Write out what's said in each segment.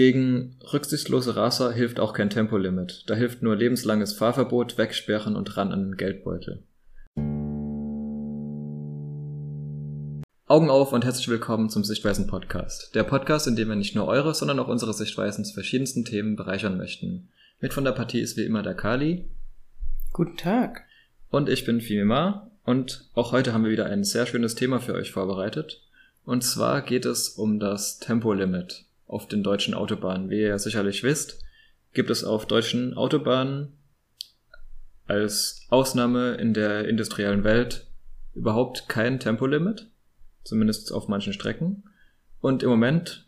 Gegen rücksichtslose Raser hilft auch kein Tempolimit. Da hilft nur lebenslanges Fahrverbot, Wegsperren und ran an den Geldbeutel. Augen auf und herzlich willkommen zum Sichtweisen Podcast. Der Podcast, in dem wir nicht nur eure, sondern auch unsere Sichtweisen zu verschiedensten Themen bereichern möchten. Mit von der Partie ist wie immer der Kali. Guten Tag. Und ich bin Fimima. Und auch heute haben wir wieder ein sehr schönes Thema für euch vorbereitet. Und zwar geht es um das Tempolimit auf den deutschen Autobahnen. Wie ihr sicherlich wisst, gibt es auf deutschen Autobahnen als Ausnahme in der industriellen Welt überhaupt kein Tempolimit zumindest auf manchen Strecken. Und im Moment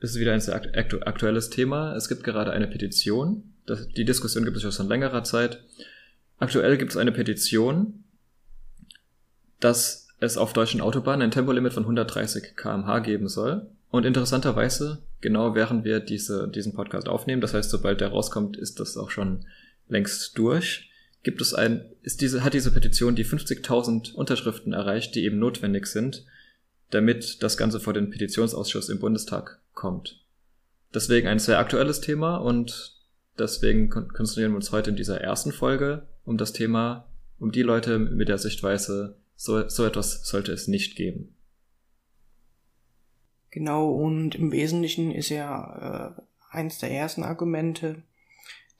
ist es wieder ein sehr aktuelles Thema. Es gibt gerade eine Petition. Das, die Diskussion gibt es schon seit längerer Zeit. Aktuell gibt es eine Petition, dass es auf deutschen Autobahnen ein Tempolimit von 130 kmh geben soll. Und interessanterweise, genau während wir diese, diesen Podcast aufnehmen, das heißt, sobald der rauskommt, ist das auch schon längst durch, gibt es ein, ist diese, hat diese Petition die 50.000 Unterschriften erreicht, die eben notwendig sind, damit das Ganze vor den Petitionsausschuss im Bundestag kommt. Deswegen ein sehr aktuelles Thema und deswegen konzentrieren wir uns heute in dieser ersten Folge um das Thema, um die Leute mit der Sichtweise, so, so etwas sollte es nicht geben. Genau, und im Wesentlichen ist ja äh, eins der ersten Argumente,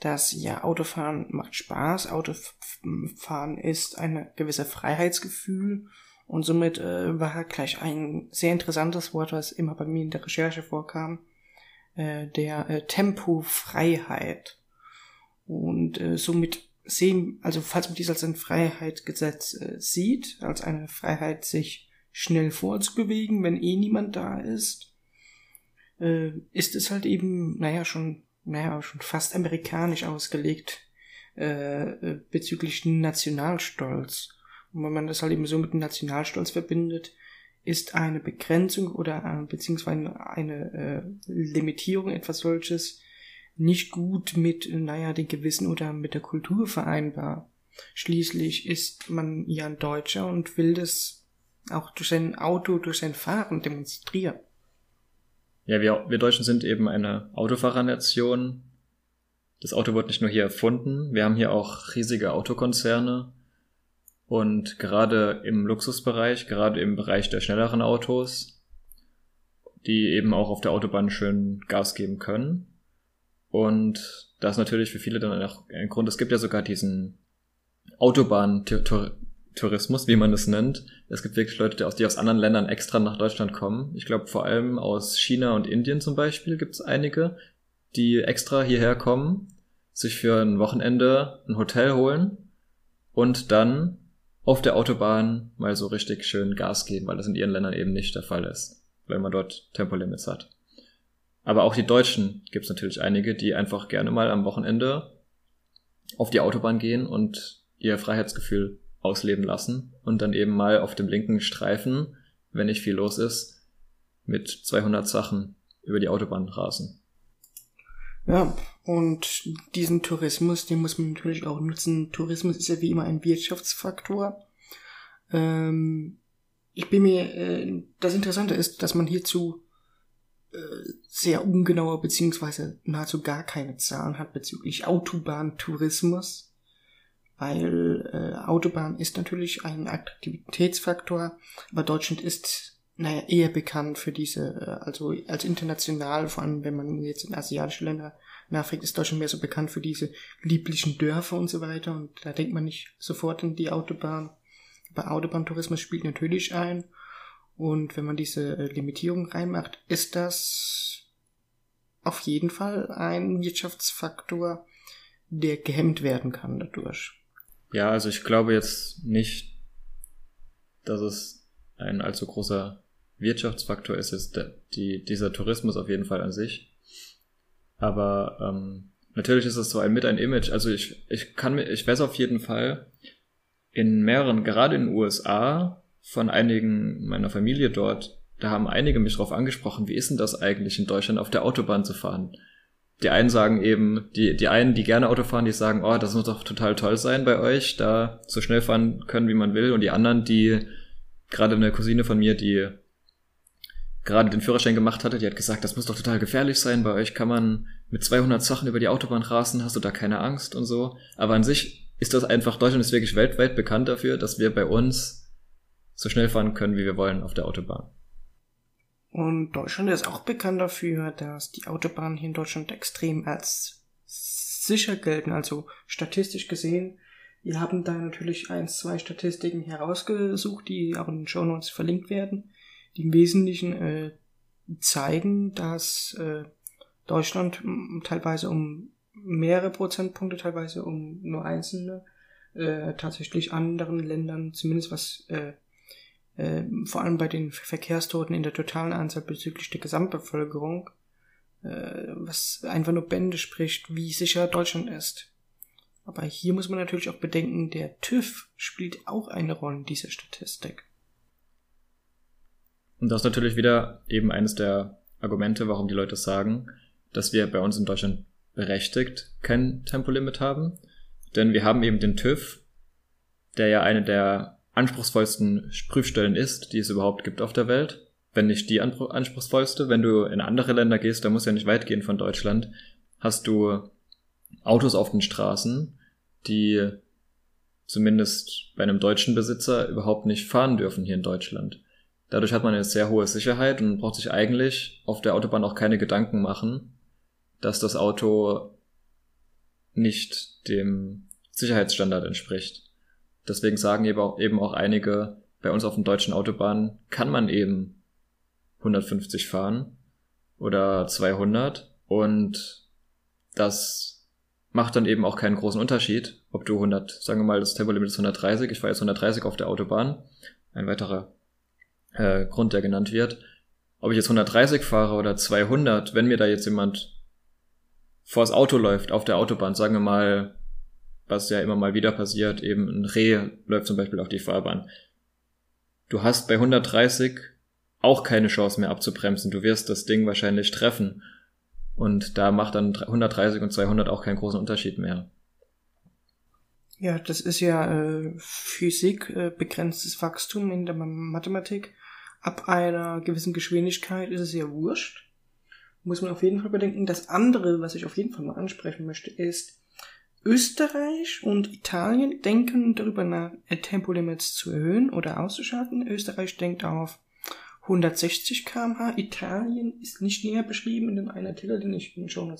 dass ja Autofahren macht Spaß, Autofahren ist ein gewisser Freiheitsgefühl und somit äh, war gleich ein sehr interessantes Wort, was immer bei mir in der Recherche vorkam, äh, der äh, Tempofreiheit. Und äh, somit sehen, also falls man dies als ein Freiheitsgesetz äh, sieht, als eine Freiheit, sich schnell vorzubewegen, wenn eh niemand da ist, äh, ist es halt eben, naja, schon, naja, schon fast amerikanisch ausgelegt äh, äh bezüglich Nationalstolz. Und wenn man das halt eben so mit dem Nationalstolz verbindet, ist eine Begrenzung oder äh, beziehungsweise eine äh, Limitierung etwas solches nicht gut mit, naja, den Gewissen oder mit der Kultur vereinbar. Schließlich ist man ja ein Deutscher und will das auch durch sein Auto, durch sein Fahren demonstrieren. Ja, wir, wir Deutschen sind eben eine Autofahrernation. Das Auto wird nicht nur hier erfunden, wir haben hier auch riesige Autokonzerne, und gerade im Luxusbereich, gerade im Bereich der schnelleren Autos, die eben auch auf der Autobahn schön Gas geben können. Und das ist natürlich für viele dann auch ein Grund. Es gibt ja sogar diesen Autobahn-Tourismus, wie man es nennt. Es gibt wirklich Leute, die aus anderen Ländern extra nach Deutschland kommen. Ich glaube, vor allem aus China und Indien zum Beispiel gibt es einige, die extra hierher kommen, sich für ein Wochenende ein Hotel holen und dann auf der Autobahn mal so richtig schön Gas geben, weil das in ihren Ländern eben nicht der Fall ist, weil man dort Tempolimits hat. Aber auch die Deutschen gibt es natürlich einige, die einfach gerne mal am Wochenende auf die Autobahn gehen und ihr Freiheitsgefühl ausleben lassen und dann eben mal auf dem linken Streifen, wenn nicht viel los ist, mit 200 Sachen über die Autobahn rasen. Ja, und diesen Tourismus, den muss man natürlich auch nutzen. Tourismus ist ja wie immer ein Wirtschaftsfaktor. Ähm, ich bin mir, äh, das Interessante ist, dass man hierzu äh, sehr ungenaue beziehungsweise nahezu gar keine Zahlen hat bezüglich Autobahntourismus. Weil äh, Autobahn ist natürlich ein Attraktivitätsfaktor, aber Deutschland ist naja, eher bekannt für diese, äh, also als international, vor allem wenn man jetzt in asiatische Länder nachfragt, ist Deutschland mehr so bekannt für diese lieblichen Dörfer und so weiter und da denkt man nicht sofort an die Autobahn. Aber Autobahntourismus spielt natürlich ein und wenn man diese äh, Limitierung reinmacht, ist das auf jeden Fall ein Wirtschaftsfaktor, der gehemmt werden kann dadurch. Ja, also ich glaube jetzt nicht, dass es ein allzu großer Wirtschaftsfaktor ist es die, dieser Tourismus auf jeden Fall an sich. Aber ähm, natürlich ist es so ein mit ein Image. Also ich, ich kann mir, ich weiß auf jeden Fall in mehreren, gerade in den USA, von einigen meiner Familie dort, da haben einige mich drauf angesprochen, wie ist denn das eigentlich in Deutschland auf der Autobahn zu fahren? Die einen sagen eben, die, die einen, die gerne Auto fahren, die sagen, oh, das muss doch total toll sein bei euch, da so schnell fahren können, wie man will. Und die anderen, die, gerade eine Cousine von mir, die gerade den Führerschein gemacht hatte, die hat gesagt, das muss doch total gefährlich sein. Bei euch kann man mit 200 Sachen über die Autobahn rasen, hast du da keine Angst und so. Aber an sich ist das einfach, Deutschland ist wirklich weltweit bekannt dafür, dass wir bei uns so schnell fahren können, wie wir wollen auf der Autobahn. Und Deutschland ist auch bekannt dafür, dass die Autobahnen hier in Deutschland extrem als sicher gelten. Also statistisch gesehen, wir haben da natürlich ein, zwei Statistiken herausgesucht, die auch in den Show Notes verlinkt werden, die im Wesentlichen äh, zeigen, dass äh, Deutschland teilweise um mehrere Prozentpunkte, teilweise um nur einzelne, äh, tatsächlich anderen Ländern, zumindest was äh, äh, vor allem bei den Verkehrstoten in der totalen Anzahl bezüglich der Gesamtbevölkerung, äh, was einfach nur Bände spricht, wie sicher Deutschland ist. Aber hier muss man natürlich auch bedenken, der TÜV spielt auch eine Rolle in dieser Statistik. Und das ist natürlich wieder eben eines der Argumente, warum die Leute sagen, dass wir bei uns in Deutschland berechtigt kein Tempolimit haben. Denn wir haben eben den TÜV, der ja eine der anspruchsvollsten Prüfstellen ist, die es überhaupt gibt auf der Welt. Wenn nicht die anspruchsvollste. Wenn du in andere Länder gehst, da muss ja nicht weit gehen von Deutschland, hast du Autos auf den Straßen, die zumindest bei einem deutschen Besitzer überhaupt nicht fahren dürfen hier in Deutschland. Dadurch hat man eine sehr hohe Sicherheit und braucht sich eigentlich auf der Autobahn auch keine Gedanken machen, dass das Auto nicht dem Sicherheitsstandard entspricht. Deswegen sagen eben auch, einige, bei uns auf den deutschen Autobahnen kann man eben 150 fahren oder 200 und das macht dann eben auch keinen großen Unterschied, ob du 100, sagen wir mal, das Tempolimit ist 130, ich fahre jetzt 130 auf der Autobahn, ein weiterer äh, Grund, der genannt wird. Ob ich jetzt 130 fahre oder 200, wenn mir da jetzt jemand vors Auto läuft auf der Autobahn, sagen wir mal was ja immer mal wieder passiert, eben ein Reh läuft zum Beispiel auf die Fahrbahn. Du hast bei 130 auch keine Chance mehr abzubremsen. Du wirst das Ding wahrscheinlich treffen. Und da macht dann 130 und 200 auch keinen großen Unterschied mehr. Ja, das ist ja äh, Physik, äh, begrenztes Wachstum in der Mathematik. Ab einer gewissen Geschwindigkeit ist es ja wurscht. Muss man auf jeden Fall bedenken. Das andere, was ich auf jeden Fall mal ansprechen möchte, ist, Österreich und Italien denken darüber nach, Tempolimits zu erhöhen oder auszuschalten. Österreich denkt auf 160 km/h. Italien ist nicht näher beschrieben in dem einen Artikel, den ich Ihnen schon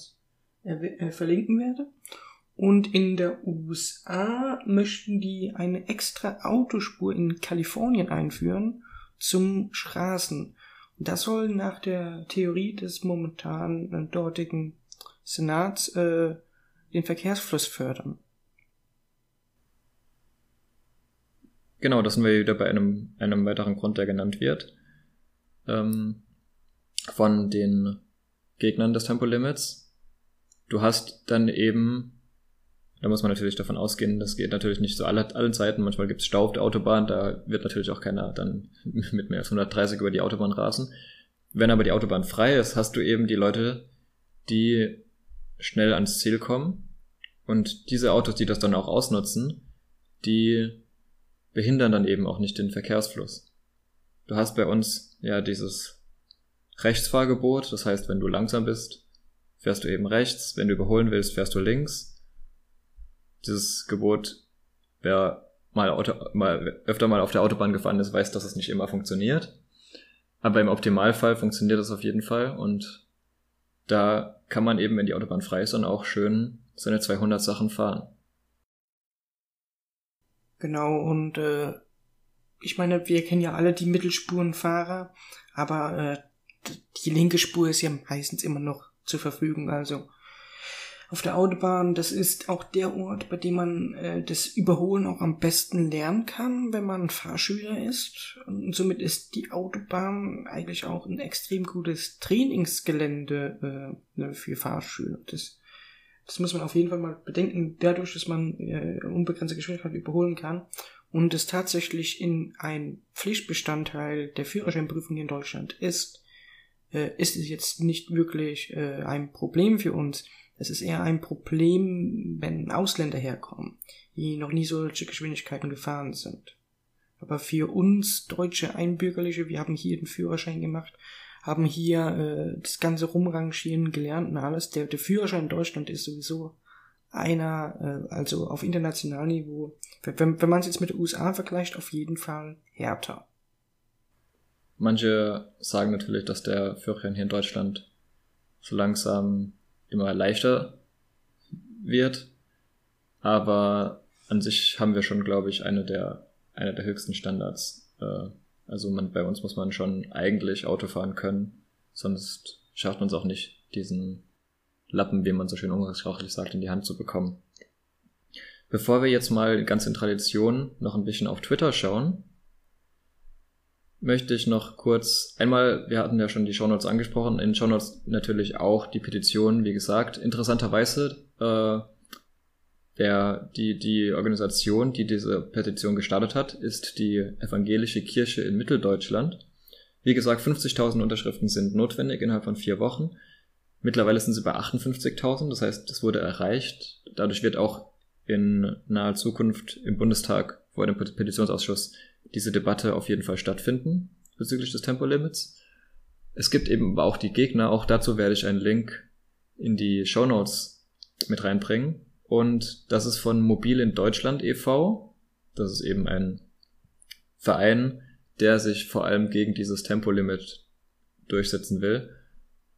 äh, verlinken werde. Und in der USA möchten die eine extra Autospur in Kalifornien einführen zum Straßen. Und das soll nach der Theorie des momentan äh, dortigen Senats äh, den Verkehrsfluss fördern. Genau, das sind wir wieder bei einem, einem weiteren Grund, der genannt wird. Ähm, von den Gegnern des Tempolimits. Du hast dann eben, da muss man natürlich davon ausgehen, das geht natürlich nicht zu alle, allen Zeiten. Manchmal gibt es Stau auf der Autobahn, da wird natürlich auch keiner dann mit mehr als 130 über die Autobahn rasen. Wenn aber die Autobahn frei ist, hast du eben die Leute, die schnell ans Ziel kommen. Und diese Autos, die das dann auch ausnutzen, die behindern dann eben auch nicht den Verkehrsfluss. Du hast bei uns ja dieses Rechtsfahrgebot, das heißt, wenn du langsam bist, fährst du eben rechts, wenn du überholen willst, fährst du links. Dieses Gebot, wer mal, Auto, mal öfter mal auf der Autobahn gefahren ist, weiß, dass es nicht immer funktioniert. Aber im Optimalfall funktioniert das auf jeden Fall und da kann man eben, wenn die Autobahn frei ist, dann auch schön seine 200 Sachen fahren. Genau, und äh, ich meine, wir kennen ja alle die Mittelspurenfahrer, aber äh, die linke Spur ist ja meistens immer noch zur Verfügung. Also auf der Autobahn, das ist auch der Ort, bei dem man äh, das Überholen auch am besten lernen kann, wenn man Fahrschüler ist. Und somit ist die Autobahn eigentlich auch ein extrem gutes Trainingsgelände äh, für Fahrschüler. Das, das muss man auf jeden Fall mal bedenken, dadurch, dass man äh, unbegrenzte Geschwindigkeit überholen kann und es tatsächlich in ein Pflichtbestandteil der Führerscheinprüfung in Deutschland ist, äh, ist es jetzt nicht wirklich äh, ein Problem für uns es ist eher ein Problem, wenn Ausländer herkommen, die noch nie solche Geschwindigkeiten gefahren sind. Aber für uns deutsche Einbürgerliche, wir haben hier den Führerschein gemacht, haben hier äh, das ganze Rumrangieren gelernt und alles. Der, der Führerschein in Deutschland ist sowieso einer, äh, also auf internationalem Niveau, wenn, wenn man es jetzt mit den USA vergleicht, auf jeden Fall härter. Manche sagen natürlich, dass der Führerschein hier in Deutschland so langsam immer leichter wird. Aber an sich haben wir schon, glaube ich, eine der, eine der höchsten Standards. Äh, also man, bei uns muss man schon eigentlich Auto fahren können, sonst schafft man es auch nicht, diesen Lappen, wie man so schön umgangssprachlich sagt, in die Hand zu bekommen. Bevor wir jetzt mal ganz in Tradition noch ein bisschen auf Twitter schauen, möchte ich noch kurz einmal, wir hatten ja schon die Shownotes angesprochen, in Shownotes natürlich auch die Petition, wie gesagt. Interessanterweise, äh, der, die, die Organisation, die diese Petition gestartet hat, ist die Evangelische Kirche in Mitteldeutschland. Wie gesagt, 50.000 Unterschriften sind notwendig innerhalb von vier Wochen. Mittlerweile sind sie bei 58.000, das heißt, das wurde erreicht. Dadurch wird auch in naher Zukunft im Bundestag vor dem Petitionsausschuss diese Debatte auf jeden Fall stattfinden bezüglich des Tempolimits. Es gibt eben auch die Gegner, auch dazu werde ich einen Link in die Show Notes mit reinbringen. Und das ist von Mobil in Deutschland e.V. Das ist eben ein Verein, der sich vor allem gegen dieses Tempolimit durchsetzen will.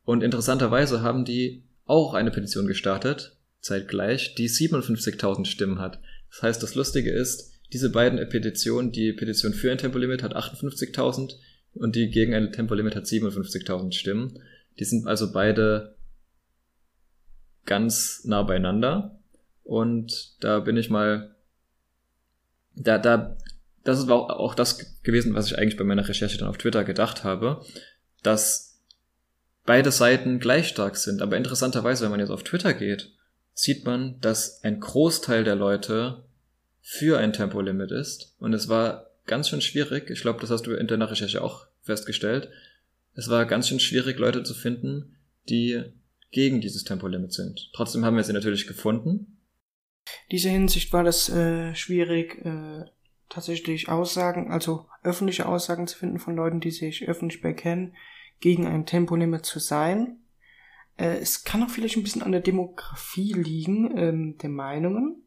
Und interessanterweise haben die auch eine Petition gestartet, zeitgleich, die 57.000 Stimmen hat. Das heißt, das Lustige ist, diese beiden Petitionen, die Petition für ein Tempolimit hat 58.000 und die gegen ein Tempolimit hat 57.000 Stimmen. Die sind also beide ganz nah beieinander. Und da bin ich mal, da, da, das ist auch, das gewesen, was ich eigentlich bei meiner Recherche dann auf Twitter gedacht habe, dass beide Seiten gleich stark sind. Aber interessanterweise, wenn man jetzt auf Twitter geht, sieht man, dass ein Großteil der Leute für ein Tempolimit ist. Und es war ganz schön schwierig, ich glaube, das hast du in deiner Recherche auch festgestellt, es war ganz schön schwierig, Leute zu finden, die gegen dieses Tempolimit sind. Trotzdem haben wir sie natürlich gefunden. Diese Hinsicht war das äh, schwierig, äh, tatsächlich Aussagen, also öffentliche Aussagen zu finden von Leuten, die sich öffentlich bekennen, gegen ein Tempolimit zu sein. Äh, es kann auch vielleicht ein bisschen an der Demografie liegen, ähm, der Meinungen.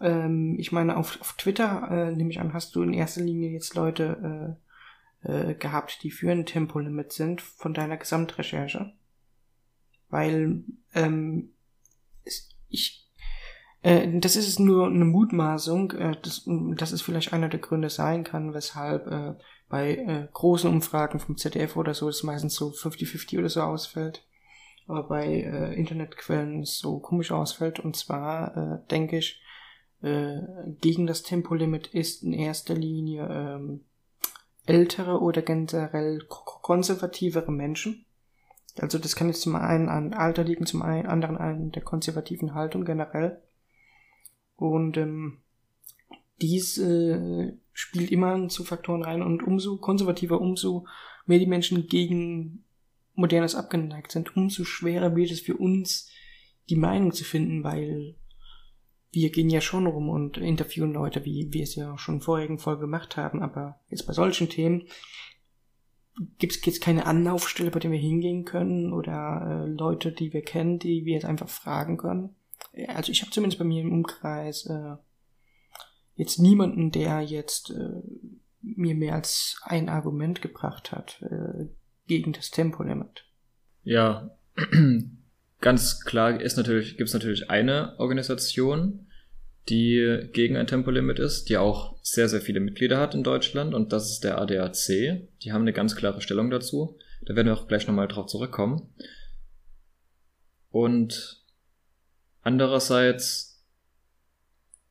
Ähm, ich meine, auf, auf Twitter, äh, nehme ich an, hast du in erster Linie jetzt Leute äh, äh, gehabt, die für ein Tempolimit sind von deiner Gesamtrecherche. Weil ähm, ich äh, das ist nur eine Mutmaßung, äh, dass, dass es vielleicht einer der Gründe sein kann, weshalb äh, bei äh, großen Umfragen vom ZDF oder so es meistens so 50-50 oder so ausfällt, aber bei äh, Internetquellen so komisch ausfällt. Und zwar äh, denke ich, äh, gegen das Tempolimit ist in erster Linie ähm, ältere oder generell konservativere Menschen. Also das kann jetzt zum einen an Alter liegen, zum anderen an der konservativen Haltung generell. Und ähm, dies äh, spielt immer zu Faktoren rein und umso konservativer, umso mehr die Menschen gegen Modernes abgeneigt sind, umso schwerer wird es für uns, die Meinung zu finden, weil wir gehen ja schon rum und interviewen Leute, wie wir es ja schon in vorigen Folgen gemacht haben, aber jetzt bei solchen Themen gibt es keine Anlaufstelle, bei der wir hingehen können oder äh, Leute, die wir kennen, die wir jetzt einfach fragen können. Also ich habe zumindest bei mir im Umkreis äh, jetzt niemanden, der jetzt äh, mir mehr als ein Argument gebracht hat äh, gegen das Tempolimit. Ja, Ganz klar ist natürlich, gibt es natürlich eine Organisation, die gegen ein Tempolimit ist, die auch sehr, sehr viele Mitglieder hat in Deutschland und das ist der ADAC. Die haben eine ganz klare Stellung dazu. Da werden wir auch gleich nochmal drauf zurückkommen. Und andererseits,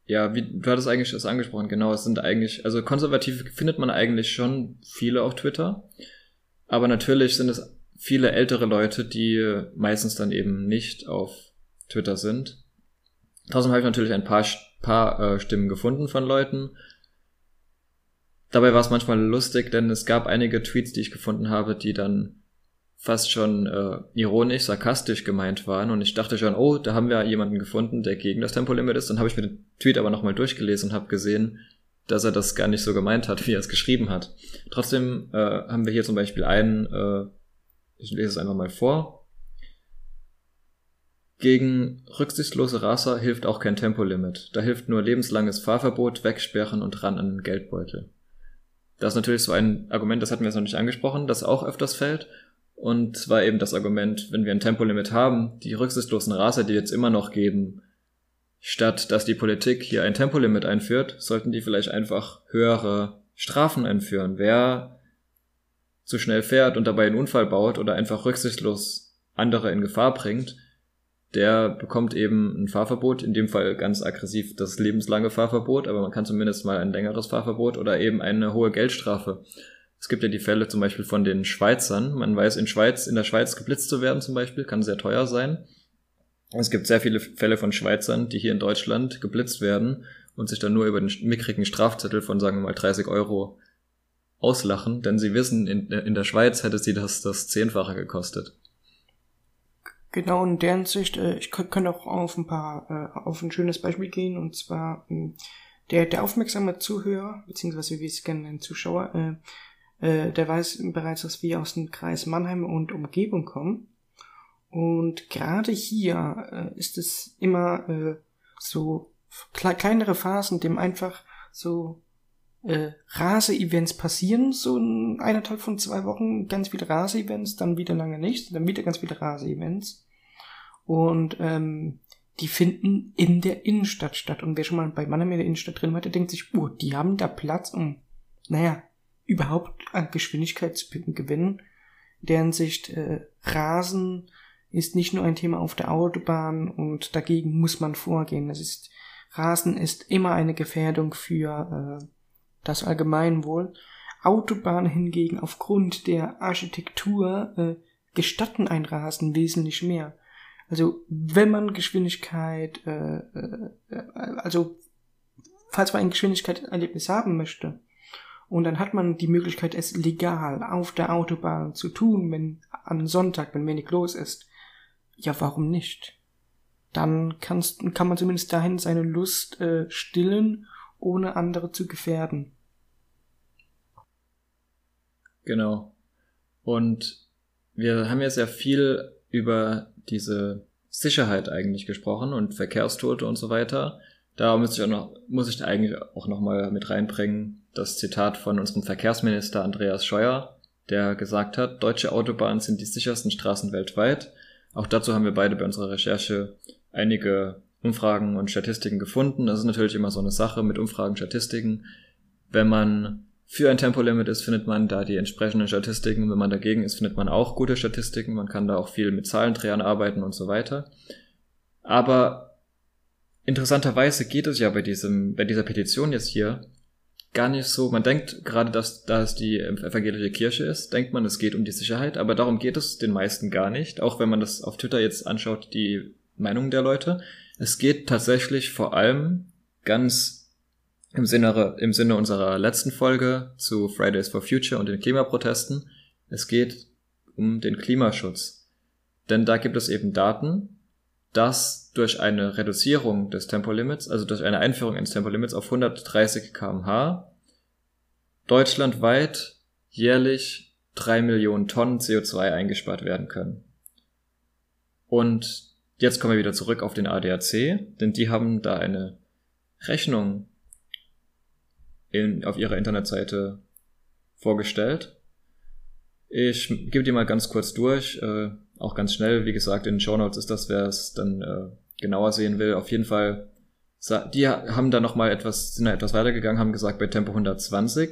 ja, wie du hattest eigentlich das angesprochen, genau, es sind eigentlich, also konservativ findet man eigentlich schon viele auf Twitter, aber natürlich sind es viele ältere Leute, die meistens dann eben nicht auf Twitter sind. Trotzdem habe ich natürlich ein paar, paar äh, Stimmen gefunden von Leuten. Dabei war es manchmal lustig, denn es gab einige Tweets, die ich gefunden habe, die dann fast schon äh, ironisch, sarkastisch gemeint waren. Und ich dachte schon, oh, da haben wir jemanden gefunden, der gegen das Tempolimit ist. Dann habe ich mir den Tweet aber nochmal durchgelesen und habe gesehen, dass er das gar nicht so gemeint hat, wie er es geschrieben hat. Trotzdem äh, haben wir hier zum Beispiel einen, äh, ich lese es einfach mal vor. Gegen rücksichtslose Raser hilft auch kein Tempolimit. Da hilft nur lebenslanges Fahrverbot, Wegsperren und ran an den Geldbeutel. Das ist natürlich so ein Argument, das hatten wir jetzt noch nicht angesprochen, das auch öfters fällt. Und zwar eben das Argument, wenn wir ein Tempolimit haben, die rücksichtslosen Raser, die jetzt immer noch geben, statt dass die Politik hier ein Tempolimit einführt, sollten die vielleicht einfach höhere Strafen einführen. Wer zu schnell fährt und dabei einen Unfall baut oder einfach rücksichtslos andere in Gefahr bringt, der bekommt eben ein Fahrverbot, in dem Fall ganz aggressiv das lebenslange Fahrverbot, aber man kann zumindest mal ein längeres Fahrverbot oder eben eine hohe Geldstrafe. Es gibt ja die Fälle zum Beispiel von den Schweizern. Man weiß, in Schweiz, in der Schweiz geblitzt zu werden zum Beispiel, kann sehr teuer sein. Es gibt sehr viele Fälle von Schweizern, die hier in Deutschland geblitzt werden und sich dann nur über den mickrigen Strafzettel von, sagen wir mal, 30 Euro auslachen, denn sie wissen, in, in der Schweiz hätte sie das das Zehnfache gekostet. Genau, in deren Sicht, äh, ich kann auch auf ein paar, äh, auf ein schönes Beispiel gehen, und zwar äh, der, der aufmerksame Zuhörer, beziehungsweise wie es gerne ein Zuschauer, äh, der weiß bereits, dass wir aus dem Kreis Mannheim und Umgebung kommen. Und gerade hier äh, ist es immer äh, so kle kleinere Phasen, dem einfach so äh, Rase-Events passieren, so in eineinhalb von zwei Wochen ganz viele Rase-Events, dann wieder lange nicht, dann wieder ganz viele Rase-Events. Und ähm, die finden in der Innenstadt statt. Und wer schon mal bei Mannheim in der Innenstadt drin war, der denkt sich, oh, die haben da Platz, um, naja, überhaupt an Geschwindigkeit zu gewinnen. Deren Sicht äh, Rasen ist nicht nur ein Thema auf der Autobahn und dagegen muss man vorgehen. Es ist Rasen ist immer eine Gefährdung für äh, das Allgemeinwohl. Autobahnen hingegen aufgrund der Architektur äh, gestatten ein Rasen wesentlich mehr. Also wenn man Geschwindigkeit, äh, äh, also falls man ein Geschwindigkeitserlebnis haben möchte, und dann hat man die Möglichkeit, es legal auf der Autobahn zu tun, wenn am Sonntag, wenn wenig los ist. Ja, warum nicht? Dann kannst, kann man zumindest dahin seine Lust äh, stillen ohne andere zu gefährden. Genau. Und wir haben ja sehr viel über diese Sicherheit eigentlich gesprochen und Verkehrstote und so weiter. Da muss ich auch noch, muss ich eigentlich auch noch mal mit reinbringen, das Zitat von unserem Verkehrsminister Andreas Scheuer, der gesagt hat, deutsche Autobahnen sind die sichersten Straßen weltweit. Auch dazu haben wir beide bei unserer Recherche einige Umfragen und Statistiken gefunden. Das ist natürlich immer so eine Sache mit Umfragen, Statistiken. Wenn man für ein Tempolimit ist, findet man da die entsprechenden Statistiken. Wenn man dagegen ist, findet man auch gute Statistiken. Man kann da auch viel mit Zahlendrehern arbeiten und so weiter. Aber interessanterweise geht es ja bei diesem, bei dieser Petition jetzt hier gar nicht so. Man denkt gerade, dass, da es die evangelische Kirche ist, denkt man, es geht um die Sicherheit, aber darum geht es den meisten gar nicht. Auch wenn man das auf Twitter jetzt anschaut, die Meinung der Leute. Es geht tatsächlich vor allem ganz im Sinne, im Sinne unserer letzten Folge zu Fridays for Future und den Klimaprotesten. Es geht um den Klimaschutz. Denn da gibt es eben Daten, dass durch eine Reduzierung des Tempolimits, also durch eine Einführung eines Tempolimits auf 130 kmh, deutschlandweit jährlich drei Millionen Tonnen CO2 eingespart werden können. Und Jetzt kommen wir wieder zurück auf den ADAC, denn die haben da eine Rechnung in, auf ihrer Internetseite vorgestellt. Ich gebe die mal ganz kurz durch, äh, auch ganz schnell. Wie gesagt, in den Show Notes ist das, wer es dann äh, genauer sehen will. Auf jeden Fall, die haben da noch mal etwas, sind da etwas weitergegangen, haben gesagt, bei Tempo 120,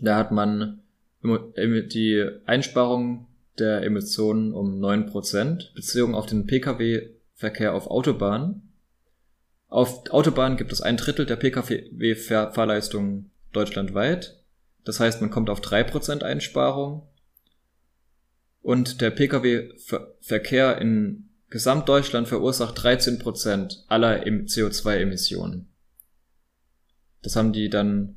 da hat man die Einsparung der Emissionen um 9%, bezogen auf den Pkw-Verkehr auf Autobahnen. Auf Autobahnen gibt es ein Drittel der Pkw-Fahrleistung deutschlandweit. Das heißt, man kommt auf 3% Einsparung. Und der Pkw-Verkehr in Gesamtdeutschland verursacht 13% aller CO2-Emissionen. Das haben die dann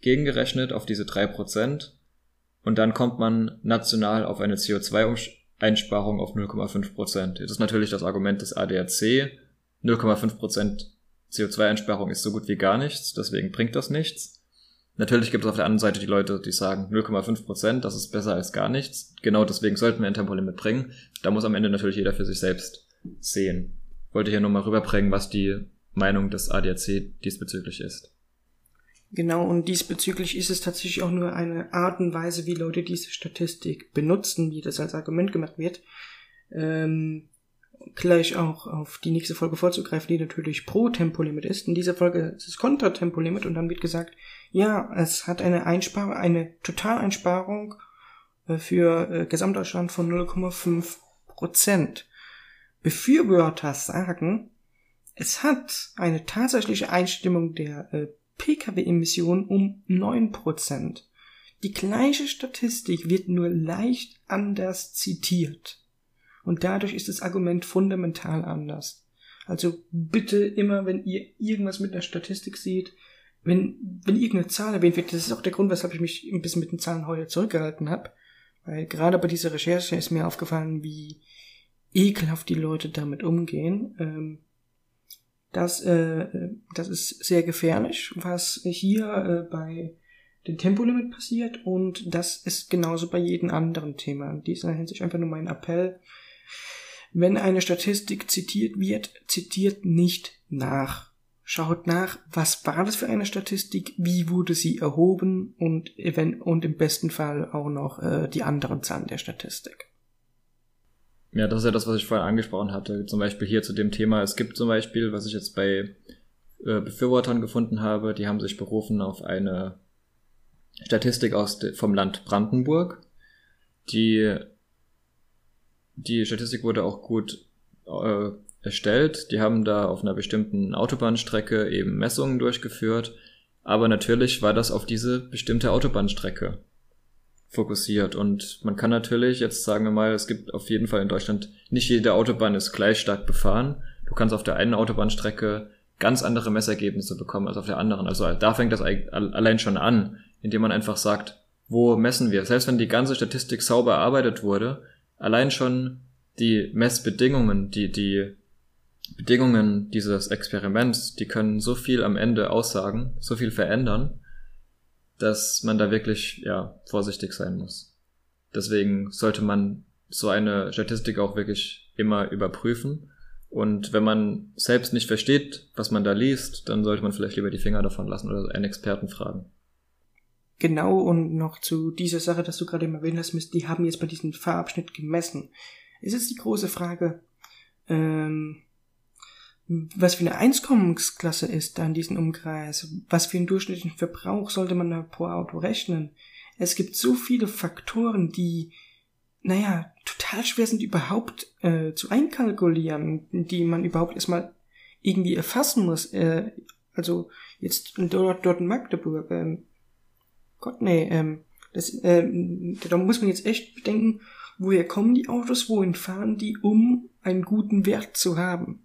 gegengerechnet auf diese 3%. Und dann kommt man national auf eine CO2-Einsparung auf 0,5 Prozent. Das ist natürlich das Argument des ADAC. 0,5 Prozent CO2-Einsparung ist so gut wie gar nichts, deswegen bringt das nichts. Natürlich gibt es auf der anderen Seite die Leute, die sagen 0,5 Prozent, das ist besser als gar nichts. Genau deswegen sollten wir ein Tempolimit bringen. Da muss am Ende natürlich jeder für sich selbst sehen. Wollte hier nur mal rüberbringen, was die Meinung des ADAC diesbezüglich ist. Genau, und diesbezüglich ist es tatsächlich auch nur eine Art und Weise, wie Leute diese Statistik benutzen, wie das als Argument gemacht wird. Ähm, gleich auch auf die nächste Folge vorzugreifen, die natürlich pro Tempolimit ist. In dieser Folge ist es kontra Tempolimit und dann wird gesagt, ja, es hat eine Einsparung, eine Totaleinsparung äh, für äh, Gesamtdeutschland von 0,5 Prozent. Befürworter sagen, es hat eine tatsächliche Einstimmung der äh, Pkw-Emissionen um 9%. Die gleiche Statistik wird nur leicht anders zitiert. Und dadurch ist das Argument fundamental anders. Also bitte immer, wenn ihr irgendwas mit der Statistik seht, wenn, wenn irgendeine Zahl erwähnt wird, das ist auch der Grund, weshalb ich mich ein bisschen mit den Zahlen heute zurückgehalten habe. Weil gerade bei dieser Recherche ist mir aufgefallen, wie ekelhaft die Leute damit umgehen. Ähm, das, äh, das ist sehr gefährlich, was hier äh, bei dem Tempolimit passiert und das ist genauso bei jedem anderen Thema. In dieser Hinsicht einfach nur mein Appell. Wenn eine Statistik zitiert wird, zitiert nicht nach. Schaut nach, was war das für eine Statistik, wie wurde sie erhoben und, und im besten Fall auch noch äh, die anderen Zahlen der Statistik. Ja, das ist ja das, was ich vorhin angesprochen hatte. Zum Beispiel hier zu dem Thema. Es gibt zum Beispiel, was ich jetzt bei äh, Befürwortern gefunden habe, die haben sich berufen auf eine Statistik aus vom Land Brandenburg. Die, die Statistik wurde auch gut äh, erstellt. Die haben da auf einer bestimmten Autobahnstrecke eben Messungen durchgeführt. Aber natürlich war das auf diese bestimmte Autobahnstrecke fokussiert. Und man kann natürlich, jetzt sagen wir mal, es gibt auf jeden Fall in Deutschland, nicht jede Autobahn ist gleich stark befahren. Du kannst auf der einen Autobahnstrecke ganz andere Messergebnisse bekommen als auf der anderen. Also da fängt das allein schon an, indem man einfach sagt, wo messen wir? Selbst wenn die ganze Statistik sauber erarbeitet wurde, allein schon die Messbedingungen, die, die Bedingungen dieses Experiments, die können so viel am Ende aussagen, so viel verändern, dass man da wirklich ja vorsichtig sein muss. Deswegen sollte man so eine Statistik auch wirklich immer überprüfen. Und wenn man selbst nicht versteht, was man da liest, dann sollte man vielleicht lieber die Finger davon lassen oder einen Experten fragen. Genau, und noch zu dieser Sache, dass du gerade eben erwähnt hast, die haben jetzt bei diesem Fahrabschnitt gemessen. Es ist die große Frage, ähm, was für eine Einkommensklasse ist da in diesem Umkreis, was für einen durchschnittlichen Verbrauch sollte man da pro Auto rechnen. Es gibt so viele Faktoren, die, naja, total schwer sind überhaupt äh, zu einkalkulieren, die man überhaupt erstmal irgendwie erfassen muss. Äh, also jetzt dort, dort in Magdeburg, ähm, Gott, nee, ähm, das, ähm, da muss man jetzt echt bedenken, woher kommen die Autos, wohin fahren die, um einen guten Wert zu haben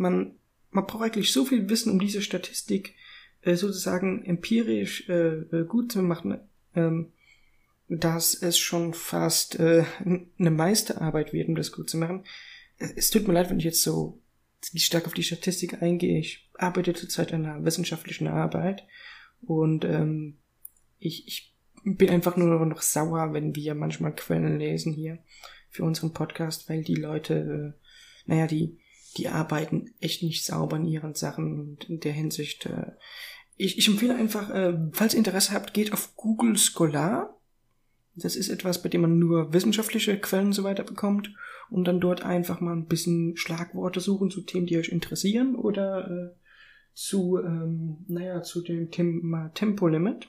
man, man braucht eigentlich so viel Wissen, um diese Statistik äh, sozusagen empirisch äh, äh, gut zu machen, ähm, dass es schon fast äh, eine Meisterarbeit wird, um das gut zu machen. Es tut mir leid, wenn ich jetzt so stark auf die Statistik eingehe. Ich arbeite zurzeit an einer wissenschaftlichen Arbeit und ähm, ich, ich bin einfach nur noch sauer, wenn wir manchmal Quellen lesen hier für unseren Podcast, weil die Leute, äh, naja, die die arbeiten echt nicht sauber in ihren Sachen und in der Hinsicht. Äh, ich, ich empfehle einfach, äh, falls ihr Interesse habt, geht auf Google Scholar. Das ist etwas, bei dem man nur wissenschaftliche Quellen und so weiter bekommt und dann dort einfach mal ein bisschen Schlagworte suchen zu Themen, die euch interessieren oder äh, zu, ähm, naja, zu dem Thema Tempolimit.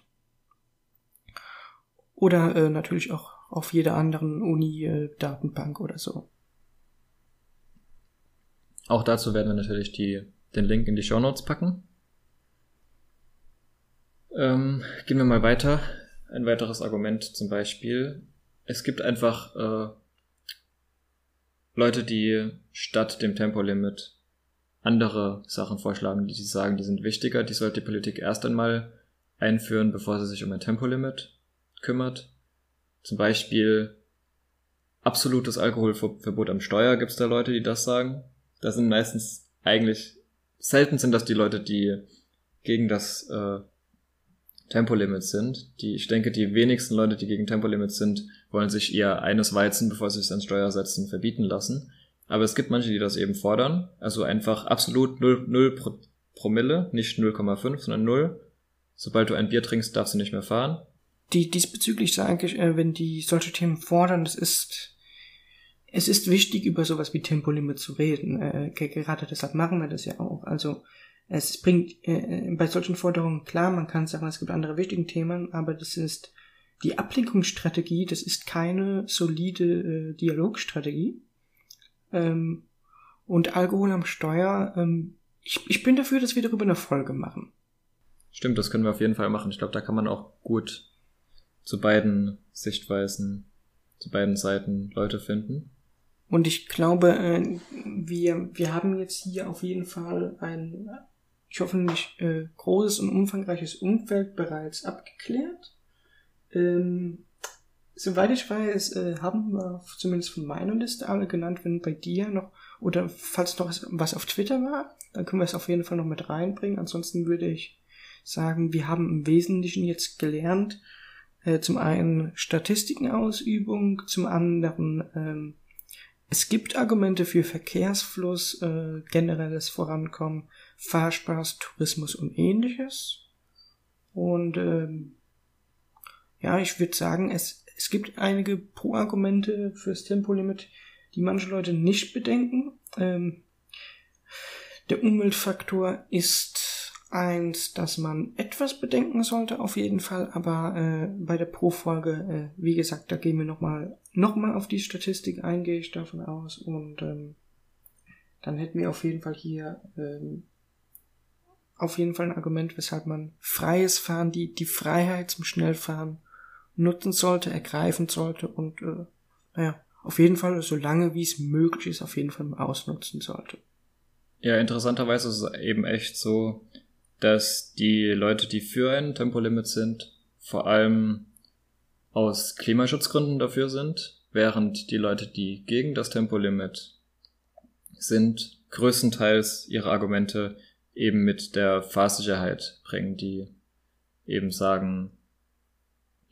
Oder äh, natürlich auch auf jeder anderen Uni-Datenbank äh, oder so. Auch dazu werden wir natürlich die, den Link in die Show Notes packen. Ähm, gehen wir mal weiter. Ein weiteres Argument zum Beispiel. Es gibt einfach äh, Leute, die statt dem Tempolimit andere Sachen vorschlagen, die sie sagen, die sind wichtiger. Die sollte die Politik erst einmal einführen, bevor sie sich um ein Tempolimit kümmert. Zum Beispiel absolutes Alkoholverbot am Steuer gibt es da Leute, die das sagen. Da sind meistens eigentlich selten sind das die Leute, die gegen das äh, Tempolimit sind. Die, ich denke, die wenigsten Leute, die gegen Tempolimit sind, wollen sich eher eines Weizen, bevor sie es ans Steuer setzen, verbieten lassen. Aber es gibt manche, die das eben fordern. Also einfach absolut 0, 0 Promille, nicht 0,5, sondern 0. Sobald du ein Bier trinkst, darfst du nicht mehr fahren. Die, diesbezüglich sage ich, äh, wenn die solche Themen fordern, das ist, es ist wichtig, über sowas wie Tempolimit zu reden. Äh, gerade deshalb machen wir das ja auch. Also, es bringt äh, bei solchen Forderungen klar, man kann sagen, es gibt andere wichtige Themen, aber das ist die Ablenkungsstrategie, das ist keine solide Dialogstrategie. Ähm, und Alkohol am Steuer, ähm, ich bin dafür, dass wir darüber eine Folge machen. Stimmt, das können wir auf jeden Fall machen. Ich glaube, da kann man auch gut zu beiden Sichtweisen, zu beiden Seiten Leute finden. Und ich glaube, äh, wir, wir haben jetzt hier auf jeden Fall ein ich hoffe nicht äh, großes und umfangreiches Umfeld bereits abgeklärt. Ähm, soweit ich weiß, äh, haben wir zumindest von meiner Liste alle genannt, wenn bei dir noch, oder falls noch was auf Twitter war, dann können wir es auf jeden Fall noch mit reinbringen. Ansonsten würde ich sagen, wir haben im Wesentlichen jetzt gelernt, äh, zum einen Statistikenausübung, zum anderen ähm, es gibt Argumente für Verkehrsfluss, äh, generelles Vorankommen, Fahrspaß, Tourismus und ähnliches. Und ähm, ja, ich würde sagen, es, es gibt einige Pro-Argumente fürs Tempolimit, die manche Leute nicht bedenken. Ähm, der Umweltfaktor ist eins, das man etwas bedenken sollte, auf jeden Fall, aber äh, bei der Pro-Folge, äh, wie gesagt, da gehen wir nochmal noch mal auf die Statistik ein, gehe ich davon aus, und ähm, dann hätten wir auf jeden Fall hier ähm, auf jeden Fall ein Argument, weshalb man freies Fahren, die, die Freiheit zum Schnellfahren nutzen sollte, ergreifen sollte und, äh, naja, auf jeden Fall, so lange wie es möglich ist, auf jeden Fall ausnutzen sollte. Ja, interessanterweise ist es eben echt so, dass die Leute, die für ein Tempolimit sind, vor allem aus Klimaschutzgründen dafür sind, während die Leute, die gegen das Tempolimit sind, größtenteils ihre Argumente eben mit der Fahrsicherheit bringen, die eben sagen,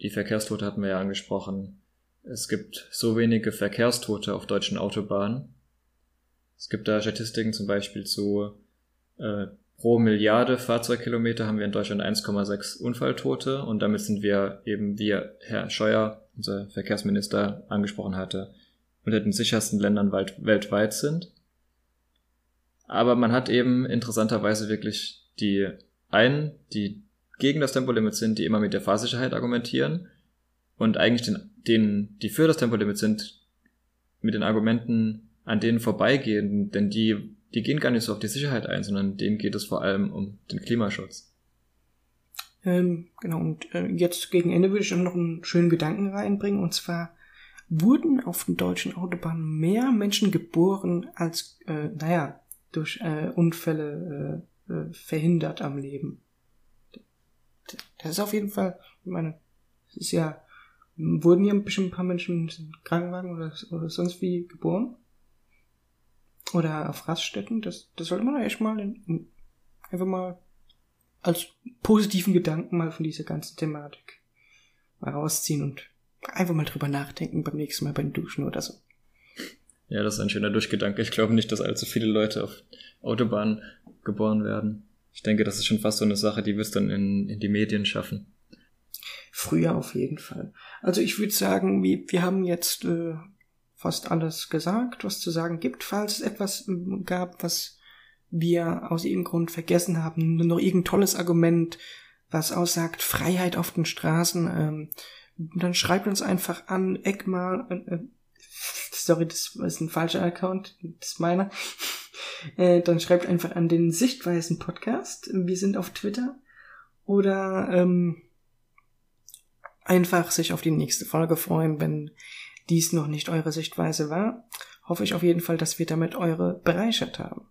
die Verkehrstote hatten wir ja angesprochen. Es gibt so wenige Verkehrstote auf deutschen Autobahnen. Es gibt da Statistiken zum Beispiel zu äh, pro Milliarde Fahrzeugkilometer haben wir in Deutschland 1,6 Unfalltote. Und damit sind wir eben, wie Herr Scheuer, unser Verkehrsminister, angesprochen hatte, unter den sichersten Ländern weltweit sind. Aber man hat eben interessanterweise wirklich die einen, die gegen das Tempolimit sind, die immer mit der Fahrsicherheit argumentieren. Und eigentlich den, den, die für das Tempolimit sind, mit den Argumenten an denen vorbeigehen, denn die, die gehen gar nicht so auf die Sicherheit ein, sondern denen geht es vor allem um den Klimaschutz. Ähm, genau, und äh, jetzt gegen Ende würde ich noch einen schönen Gedanken reinbringen, und zwar wurden auf den deutschen Autobahnen mehr Menschen geboren als, äh, naja, durch äh, Unfälle äh, äh, verhindert am Leben. Das ist auf jeden Fall, ich meine, es ist ja, wurden ja bestimmt ein paar Menschen in Krankenwagen oder, oder sonst wie geboren. Oder auf Raststätten. Das, das sollte man echt mal in, in, einfach mal als positiven Gedanken mal von dieser ganzen Thematik mal rausziehen und einfach mal drüber nachdenken beim nächsten Mal beim Duschen oder so. Ja, das ist ein schöner Durchgedanke. Ich glaube nicht, dass allzu viele Leute auf Autobahnen geboren werden. Ich denke, das ist schon fast so eine Sache, die wir es dann in, in die Medien schaffen. Früher auf jeden Fall. Also ich würde sagen, wir, wir haben jetzt äh, fast alles gesagt, was zu sagen gibt. Falls es etwas äh, gab, was wir aus irgendeinem Grund vergessen haben, noch irgendein tolles Argument, was aussagt, Freiheit auf den Straßen, ähm, dann schreibt uns einfach an, Eckmal, äh, äh sorry, das ist ein falscher Account, das ist meiner. Äh, dann schreibt einfach an den Sichtweisen Podcast. Wir sind auf Twitter. Oder ähm, einfach sich auf die nächste Folge freuen, wenn dies noch nicht eure Sichtweise war. Hoffe ich auf jeden Fall, dass wir damit eure bereichert haben.